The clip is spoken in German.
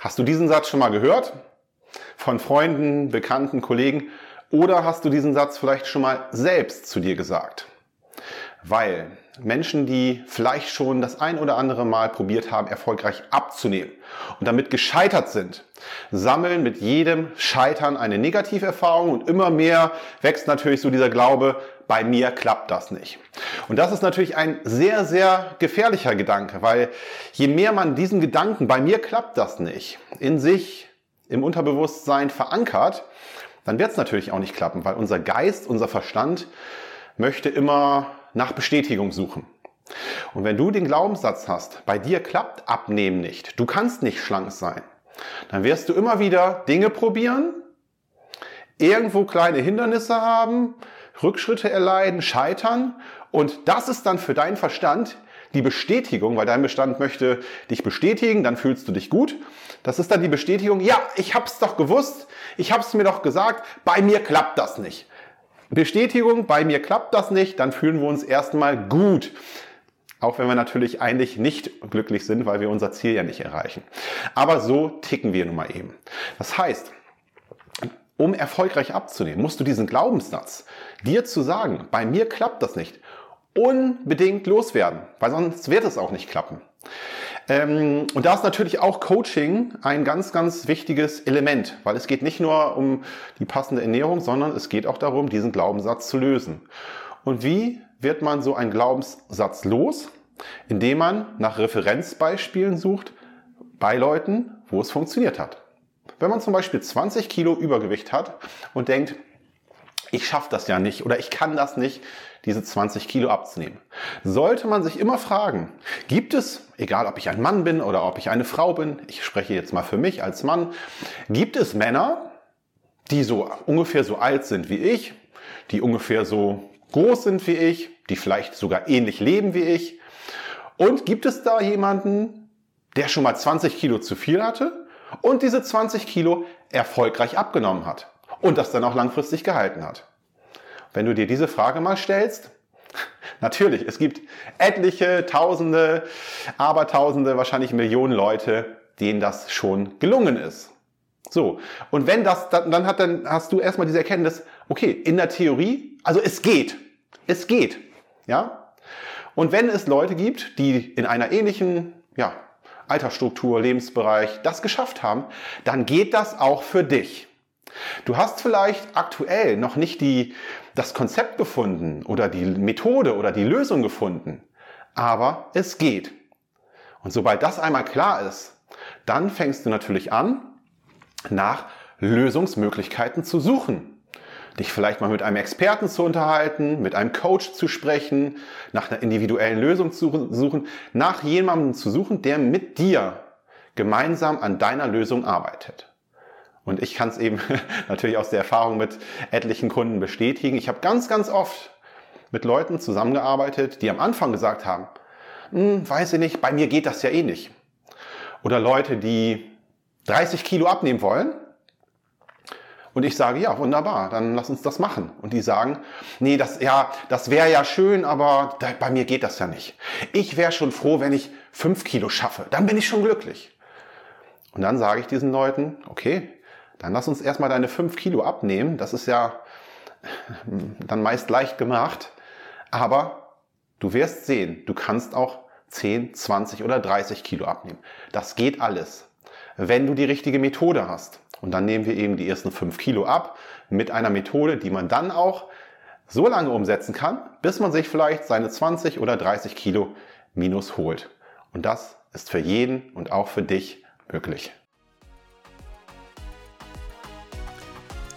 Hast du diesen Satz schon mal gehört? Von Freunden, Bekannten, Kollegen? Oder hast du diesen Satz vielleicht schon mal selbst zu dir gesagt? Weil Menschen, die vielleicht schon das ein oder andere Mal probiert haben, erfolgreich abzunehmen und damit gescheitert sind, sammeln mit jedem Scheitern eine Negativerfahrung und immer mehr wächst natürlich so dieser Glaube, bei mir klappt das nicht. Und das ist natürlich ein sehr, sehr gefährlicher Gedanke, weil je mehr man diesen Gedanken, bei mir klappt das nicht, in sich, im Unterbewusstsein verankert, dann wird es natürlich auch nicht klappen, weil unser Geist, unser Verstand möchte immer nach Bestätigung suchen. Und wenn du den Glaubenssatz hast, bei dir klappt Abnehmen nicht, du kannst nicht schlank sein, dann wirst du immer wieder Dinge probieren, irgendwo kleine Hindernisse haben, Rückschritte erleiden, scheitern. Und das ist dann für deinen Verstand die Bestätigung, weil dein Bestand möchte dich bestätigen, dann fühlst du dich gut. Das ist dann die Bestätigung, ja, ich hab's doch gewusst, ich hab's mir doch gesagt, bei mir klappt das nicht. Bestätigung, bei mir klappt das nicht, dann fühlen wir uns erstmal gut. Auch wenn wir natürlich eigentlich nicht glücklich sind, weil wir unser Ziel ja nicht erreichen. Aber so ticken wir nun mal eben. Das heißt, um erfolgreich abzunehmen, musst du diesen Glaubenssatz, dir zu sagen, bei mir klappt das nicht, unbedingt loswerden, weil sonst wird es auch nicht klappen. Ähm, und da ist natürlich auch Coaching ein ganz, ganz wichtiges Element, weil es geht nicht nur um die passende Ernährung, sondern es geht auch darum, diesen Glaubenssatz zu lösen. Und wie wird man so einen Glaubenssatz los? Indem man nach Referenzbeispielen sucht bei Leuten, wo es funktioniert hat. Wenn man zum Beispiel 20 Kilo Übergewicht hat und denkt, ich schaffe das ja nicht oder ich kann das nicht, diese 20 Kilo abzunehmen. Sollte man sich immer fragen, gibt es, egal ob ich ein Mann bin oder ob ich eine Frau bin, ich spreche jetzt mal für mich als Mann, gibt es Männer, die so ungefähr so alt sind wie ich, die ungefähr so groß sind wie ich, die vielleicht sogar ähnlich leben wie ich? Und gibt es da jemanden, der schon mal 20 Kilo zu viel hatte und diese 20 Kilo erfolgreich abgenommen hat und das dann auch langfristig gehalten hat. Wenn du dir diese Frage mal stellst, natürlich, es gibt etliche, Tausende, Abertausende, wahrscheinlich Millionen Leute, denen das schon gelungen ist. So, und wenn das, dann, hat, dann hast du erstmal diese Erkenntnis, okay, in der Theorie, also es geht, es geht, ja. Und wenn es Leute gibt, die in einer ähnlichen, ja, Altersstruktur, Lebensbereich das geschafft haben, dann geht das auch für dich. Du hast vielleicht aktuell noch nicht die, das Konzept gefunden oder die Methode oder die Lösung gefunden, aber es geht. Und sobald das einmal klar ist, dann fängst du natürlich an, nach Lösungsmöglichkeiten zu suchen dich vielleicht mal mit einem Experten zu unterhalten, mit einem Coach zu sprechen, nach einer individuellen Lösung zu suchen, nach jemandem zu suchen, der mit dir gemeinsam an deiner Lösung arbeitet. Und ich kann es eben natürlich aus der Erfahrung mit etlichen Kunden bestätigen. Ich habe ganz, ganz oft mit Leuten zusammengearbeitet, die am Anfang gesagt haben, hm, weiß ich nicht, bei mir geht das ja eh nicht. Oder Leute, die 30 Kilo abnehmen wollen und ich sage, ja, wunderbar, dann lass uns das machen. Und die sagen, nee, das, ja, das wäre ja schön, aber da, bei mir geht das ja nicht. Ich wäre schon froh, wenn ich fünf Kilo schaffe. Dann bin ich schon glücklich. Und dann sage ich diesen Leuten, okay, dann lass uns erstmal deine fünf Kilo abnehmen. Das ist ja dann meist leicht gemacht. Aber du wirst sehen, du kannst auch 10, 20 oder 30 Kilo abnehmen. Das geht alles, wenn du die richtige Methode hast. Und dann nehmen wir eben die ersten 5 Kilo ab mit einer Methode, die man dann auch so lange umsetzen kann, bis man sich vielleicht seine 20 oder 30 Kilo minus holt. Und das ist für jeden und auch für dich möglich.